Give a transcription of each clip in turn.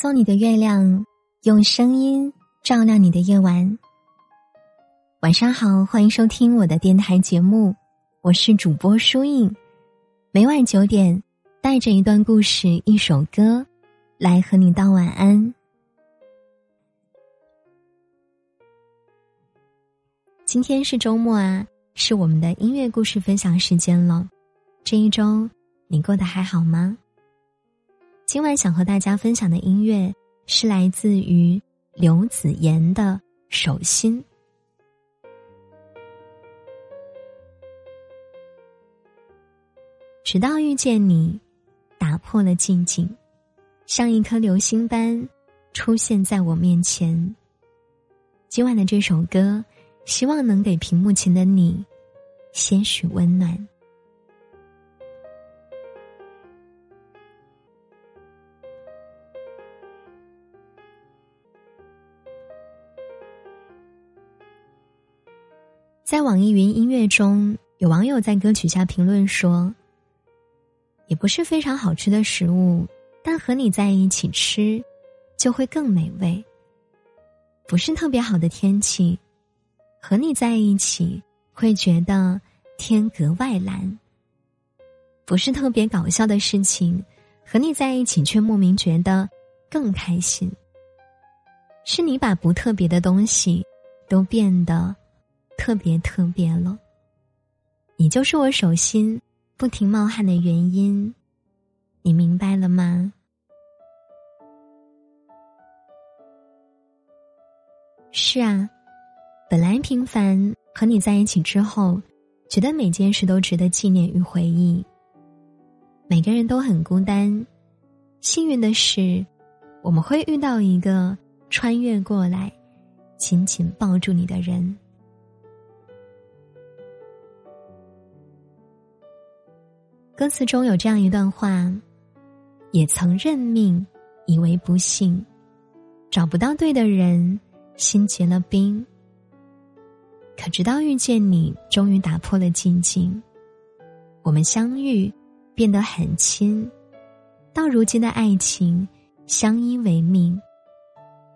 送你的月亮，用声音照亮你的夜晚。晚上好，欢迎收听我的电台节目，我是主播舒印。每晚九点，带着一段故事、一首歌，来和你道晚安。今天是周末啊，是我们的音乐故事分享时间了。这一周你过得还好吗？今晚想和大家分享的音乐是来自于刘子妍的《手心》。直到遇见你，打破了寂静，像一颗流星般出现在我面前。今晚的这首歌，希望能给屏幕前的你些许温暖。在网易云音乐中，有网友在歌曲下评论说：“也不是非常好吃的食物，但和你在一起吃，就会更美味。不是特别好的天气，和你在一起会觉得天格外蓝。不是特别搞笑的事情，和你在一起却莫名觉得更开心。是你把不特别的东西都变得。”特别特别了，你就是我手心不停冒汗的原因，你明白了吗？是啊，本来平凡，和你在一起之后，觉得每件事都值得纪念与回忆。每个人都很孤单，幸运的是，我们会遇到一个穿越过来，紧紧抱住你的人。歌词中有这样一段话：“也曾认命，以为不幸，找不到对的人，心结了冰。可直到遇见你，终于打破了寂静。我们相遇，变得很亲，到如今的爱情，相依为命。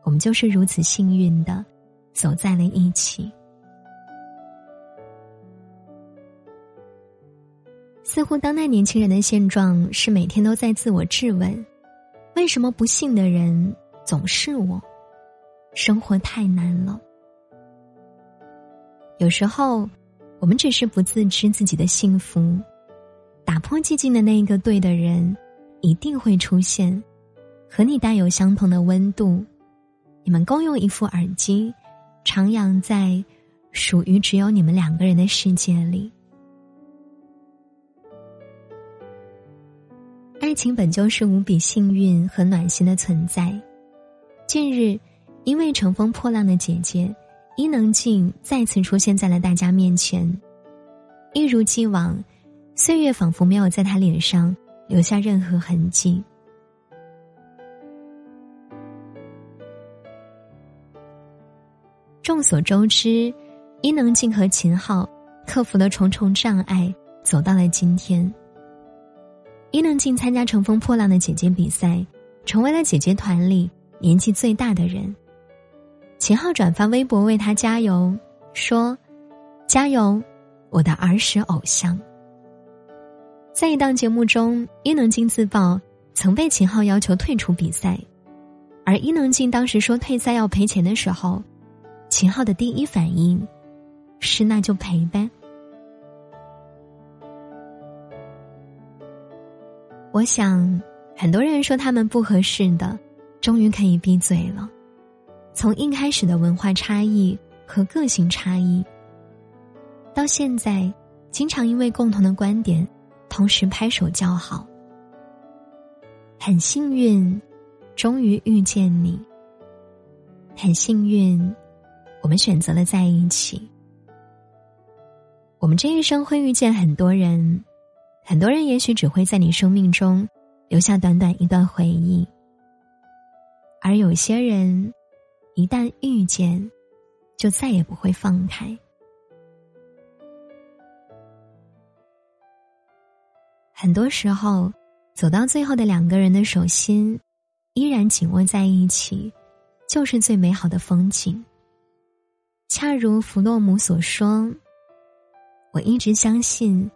我们就是如此幸运的，走在了一起。”似乎当代年轻人的现状是每天都在自我质问：为什么不幸的人总是我？生活太难了。有时候，我们只是不自知自己的幸福。打破寂静的那一个对的人，一定会出现，和你带有相同的温度。你们共用一副耳机，徜徉在属于只有你们两个人的世界里。爱情本就是无比幸运和暖心的存在。近日，因为乘风破浪的姐姐伊能静再次出现在了大家面前，一如既往，岁月仿佛没有在她脸上留下任何痕迹。众所周知，伊能静和秦昊克服了重重障碍，走到了今天。伊能静参加《乘风破浪的姐姐》比赛，成为了姐姐团里年纪最大的人。秦昊转发微博为她加油，说：“加油，我的儿时偶像。”在一档节目中，伊能静自曝曾被秦昊要求退出比赛，而伊能静当时说退赛要赔钱的时候，秦昊的第一反应是：“那就赔呗。”我想，很多人说他们不合适的，终于可以闭嘴了。从一开始的文化差异和个性差异，到现在经常因为共同的观点，同时拍手叫好。很幸运，终于遇见你。很幸运，我们选择了在一起。我们这一生会遇见很多人。很多人也许只会在你生命中留下短短一段回忆，而有些人一旦遇见，就再也不会放开。很多时候，走到最后的两个人的手心，依然紧握在一起，就是最美好的风景。恰如弗洛姆所说：“我一直相信，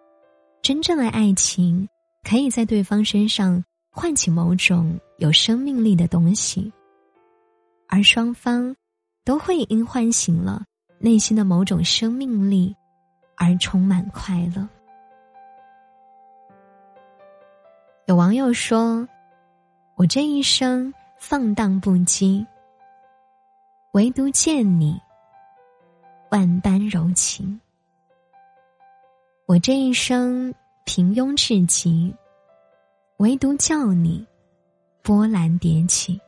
真正的爱情可以在对方身上唤起某种有生命力的东西，而双方都会因唤醒了内心的某种生命力而充满快乐。”有网友说。我这一生放荡不羁，唯独见你，万般柔情。我这一生平庸至极，唯独叫你波澜迭起。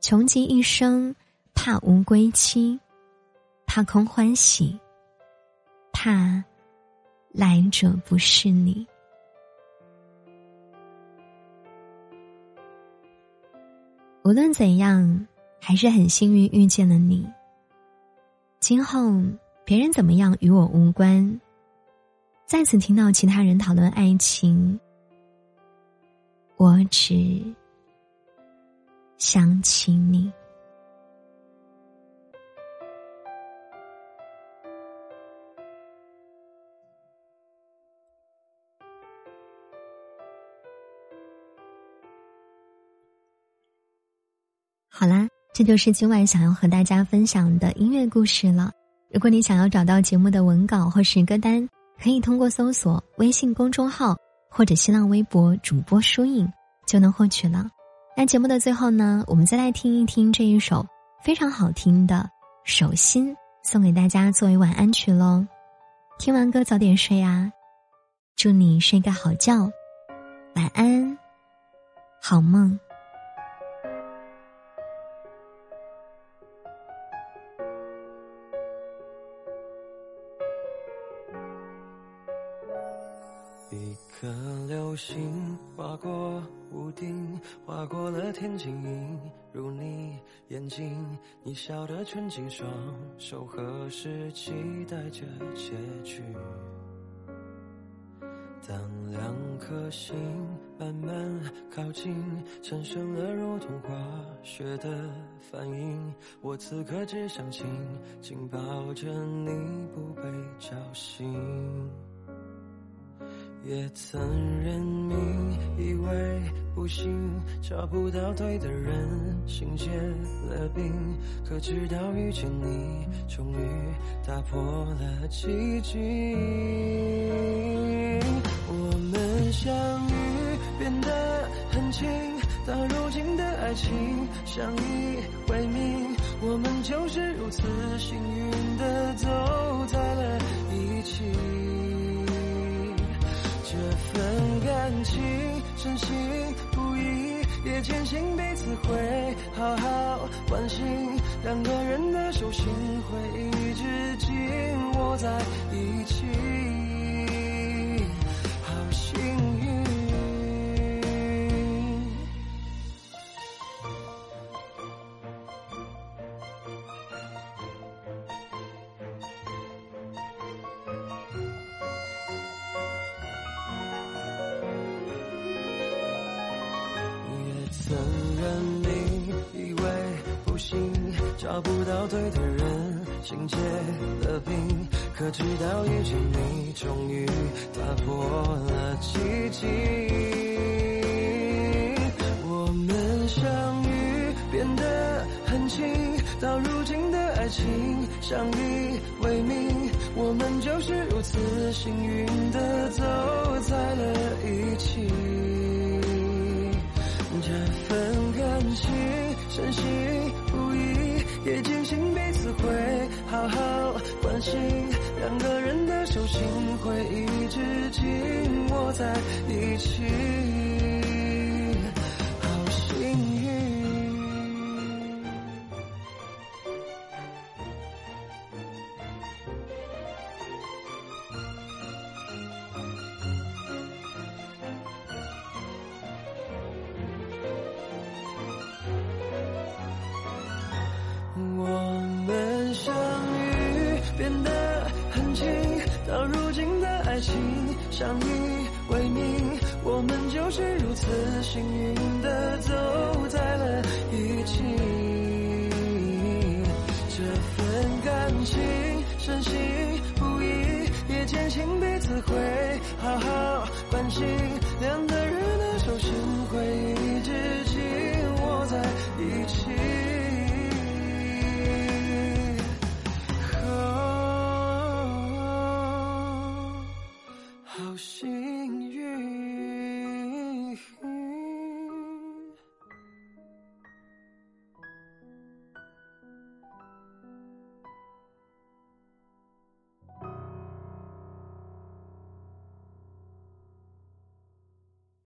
穷极一生，怕无归期，怕空欢喜，怕来者不是你。无论怎样，还是很幸运遇见了你。今后别人怎么样与我无关。再次听到其他人讨论爱情，我只想起你。好啦，这就是今晚想要和大家分享的音乐故事了。如果你想要找到节目的文稿或是歌单，可以通过搜索微信公众号或者新浪微博主播书影就能获取了。那节目的最后呢，我们再来听一听这一首非常好听的《手心》，送给大家作为晚安曲喽。听完歌早点睡啊，祝你睡个好觉，晚安，好梦。过了天际，映入你眼睛。你笑得纯净，双手合十，期待着结局。当两颗心慢慢靠近，产生了如同化学的反应。我此刻只想紧紧抱着你，不被叫醒。也曾认命，以为不行，找不到对的人，心结了冰。可直到遇见你，终于打破了寂静。我们相遇变得很近，到如今的爱情相依为命，我们就是如此幸运的走在了一起。这份感情深信不疑，也坚信彼此会好好关心。两个人的手心会一直紧握在一起。找不到对的人，心结了冰。可直到遇见你，终于打破了寂静。我们相遇变得很近，到如今的爱情相依为命，我们就是如此幸运的走在了一起。这份感情深信，也坚信彼此会好好关心。两个人的手心会一直紧握在一起。情相依为命，我们就。是如此幸运的走在了一起。这份感情深信不疑，也坚信彼此会好好关心，两个人的手心会是。